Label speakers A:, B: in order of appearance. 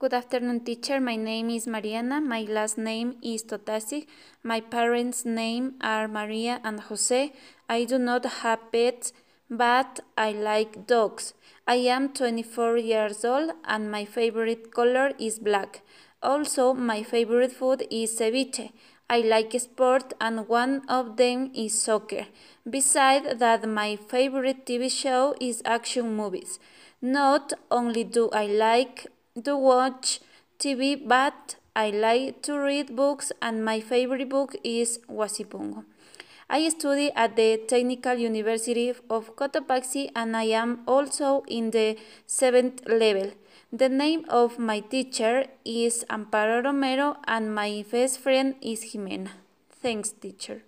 A: Good afternoon, teacher. My name is Mariana. My last name is Totasi. My parents' name are Maria and Jose. I do not have pets, but I like dogs. I am 24 years old and my favorite color is black. Also, my favorite food is ceviche. I like sport and one of them is soccer. Besides that, my favorite TV show is action movies. Not only do I like to watch TV, but I like to read books, and my favorite book is Huasipungo. I study at the Technical University of Cotopaxi, and I am also in the seventh level. The name of my teacher is Amparo Romero, and my best friend is Jimena. Thanks, teacher.